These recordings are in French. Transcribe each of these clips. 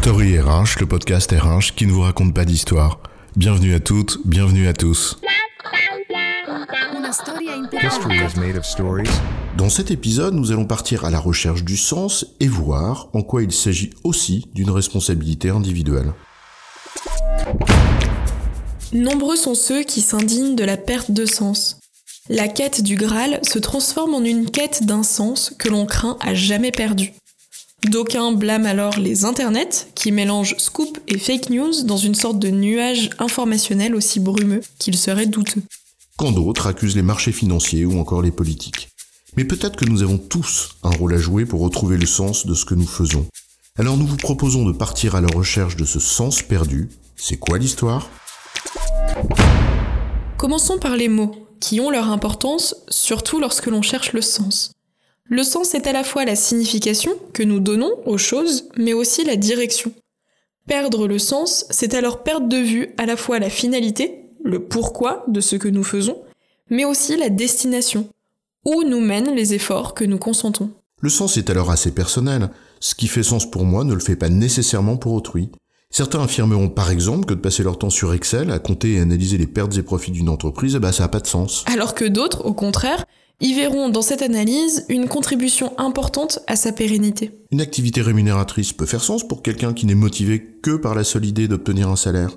Story RH, le podcast RH qui ne vous raconte pas d'histoire. Bienvenue à toutes, bienvenue à tous. Dans cet épisode, nous allons partir à la recherche du sens et voir en quoi il s'agit aussi d'une responsabilité individuelle. Nombreux sont ceux qui s'indignent de la perte de sens. La quête du Graal se transforme en une quête d'un sens que l'on craint à jamais perdu. D'aucuns blâment alors les internets, qui mélangent scoop et fake news dans une sorte de nuage informationnel aussi brumeux qu'il serait douteux. Quand d'autres accusent les marchés financiers ou encore les politiques. Mais peut-être que nous avons tous un rôle à jouer pour retrouver le sens de ce que nous faisons. Alors nous vous proposons de partir à la recherche de ce sens perdu. C'est quoi l'histoire? Commençons par les mots, qui ont leur importance, surtout lorsque l'on cherche le sens. Le sens est à la fois la signification que nous donnons aux choses, mais aussi la direction. Perdre le sens, c'est alors perdre de vue à la fois la finalité, le pourquoi de ce que nous faisons, mais aussi la destination, où nous mènent les efforts que nous consentons. Le sens est alors assez personnel. Ce qui fait sens pour moi ne le fait pas nécessairement pour autrui. Certains affirmeront par exemple que de passer leur temps sur Excel à compter et analyser les pertes et profits d'une entreprise, eh ben, ça n'a pas de sens. Alors que d'autres, au contraire, y verront dans cette analyse une contribution importante à sa pérennité. Une activité rémunératrice peut faire sens pour quelqu'un qui n'est motivé que par la seule idée d'obtenir un salaire.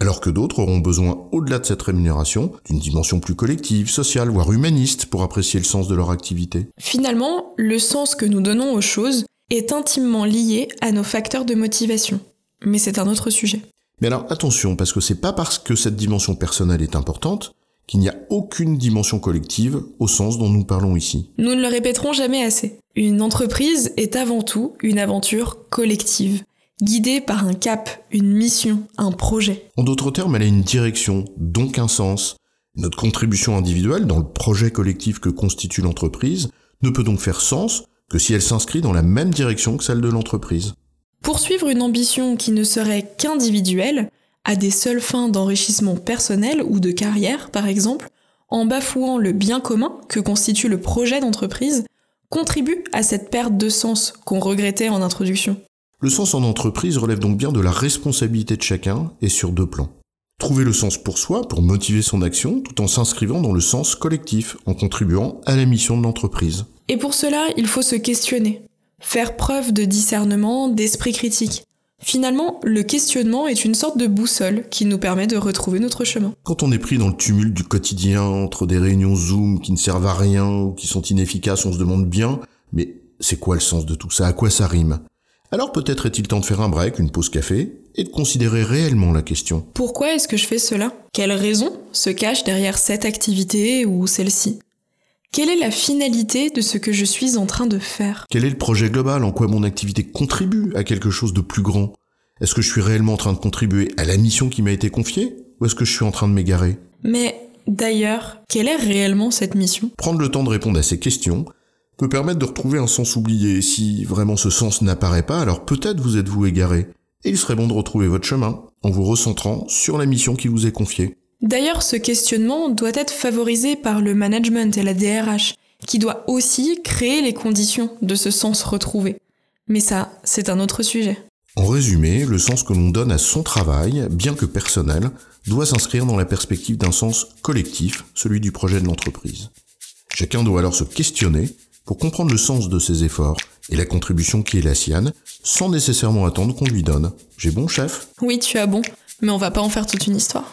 Alors que d'autres auront besoin, au-delà de cette rémunération, d'une dimension plus collective, sociale, voire humaniste pour apprécier le sens de leur activité. Finalement, le sens que nous donnons aux choses est intimement lié à nos facteurs de motivation. Mais c'est un autre sujet. Mais alors attention, parce que c'est pas parce que cette dimension personnelle est importante qu'il n'y a aucune dimension collective au sens dont nous parlons ici. Nous ne le répéterons jamais assez. Une entreprise est avant tout une aventure collective, guidée par un cap, une mission, un projet. En d'autres termes, elle a une direction, donc un sens. Notre contribution individuelle dans le projet collectif que constitue l'entreprise ne peut donc faire sens que si elle s'inscrit dans la même direction que celle de l'entreprise. Poursuivre une ambition qui ne serait qu'individuelle, à des seules fins d'enrichissement personnel ou de carrière, par exemple, en bafouant le bien commun que constitue le projet d'entreprise, contribue à cette perte de sens qu'on regrettait en introduction. Le sens en entreprise relève donc bien de la responsabilité de chacun et sur deux plans. Trouver le sens pour soi, pour motiver son action, tout en s'inscrivant dans le sens collectif, en contribuant à la mission de l'entreprise. Et pour cela, il faut se questionner, faire preuve de discernement, d'esprit critique, Finalement, le questionnement est une sorte de boussole qui nous permet de retrouver notre chemin. Quand on est pris dans le tumulte du quotidien, entre des réunions Zoom qui ne servent à rien ou qui sont inefficaces, on se demande bien, mais c'est quoi le sens de tout ça? À quoi ça rime? Alors peut-être est-il temps de faire un break, une pause café, et de considérer réellement la question. Pourquoi est-ce que je fais cela? Quelle raison se cache derrière cette activité ou celle-ci? Quelle est la finalité de ce que je suis en train de faire? Quel est le projet global? En quoi mon activité contribue à quelque chose de plus grand? Est-ce que je suis réellement en train de contribuer à la mission qui m'a été confiée? Ou est-ce que je suis en train de m'égarer? Mais d'ailleurs, quelle est réellement cette mission? Prendre le temps de répondre à ces questions peut permettre de retrouver un sens oublié. Si vraiment ce sens n'apparaît pas, alors peut-être vous êtes-vous égaré. Et il serait bon de retrouver votre chemin en vous recentrant sur la mission qui vous est confiée. D'ailleurs, ce questionnement doit être favorisé par le management et la DRH, qui doit aussi créer les conditions de ce sens retrouvé. Mais ça, c'est un autre sujet. En résumé, le sens que l'on donne à son travail, bien que personnel, doit s'inscrire dans la perspective d'un sens collectif, celui du projet de l'entreprise. Chacun doit alors se questionner pour comprendre le sens de ses efforts et la contribution qui est la sienne, sans nécessairement attendre qu'on lui donne. J'ai bon, chef? Oui, tu as bon, mais on va pas en faire toute une histoire.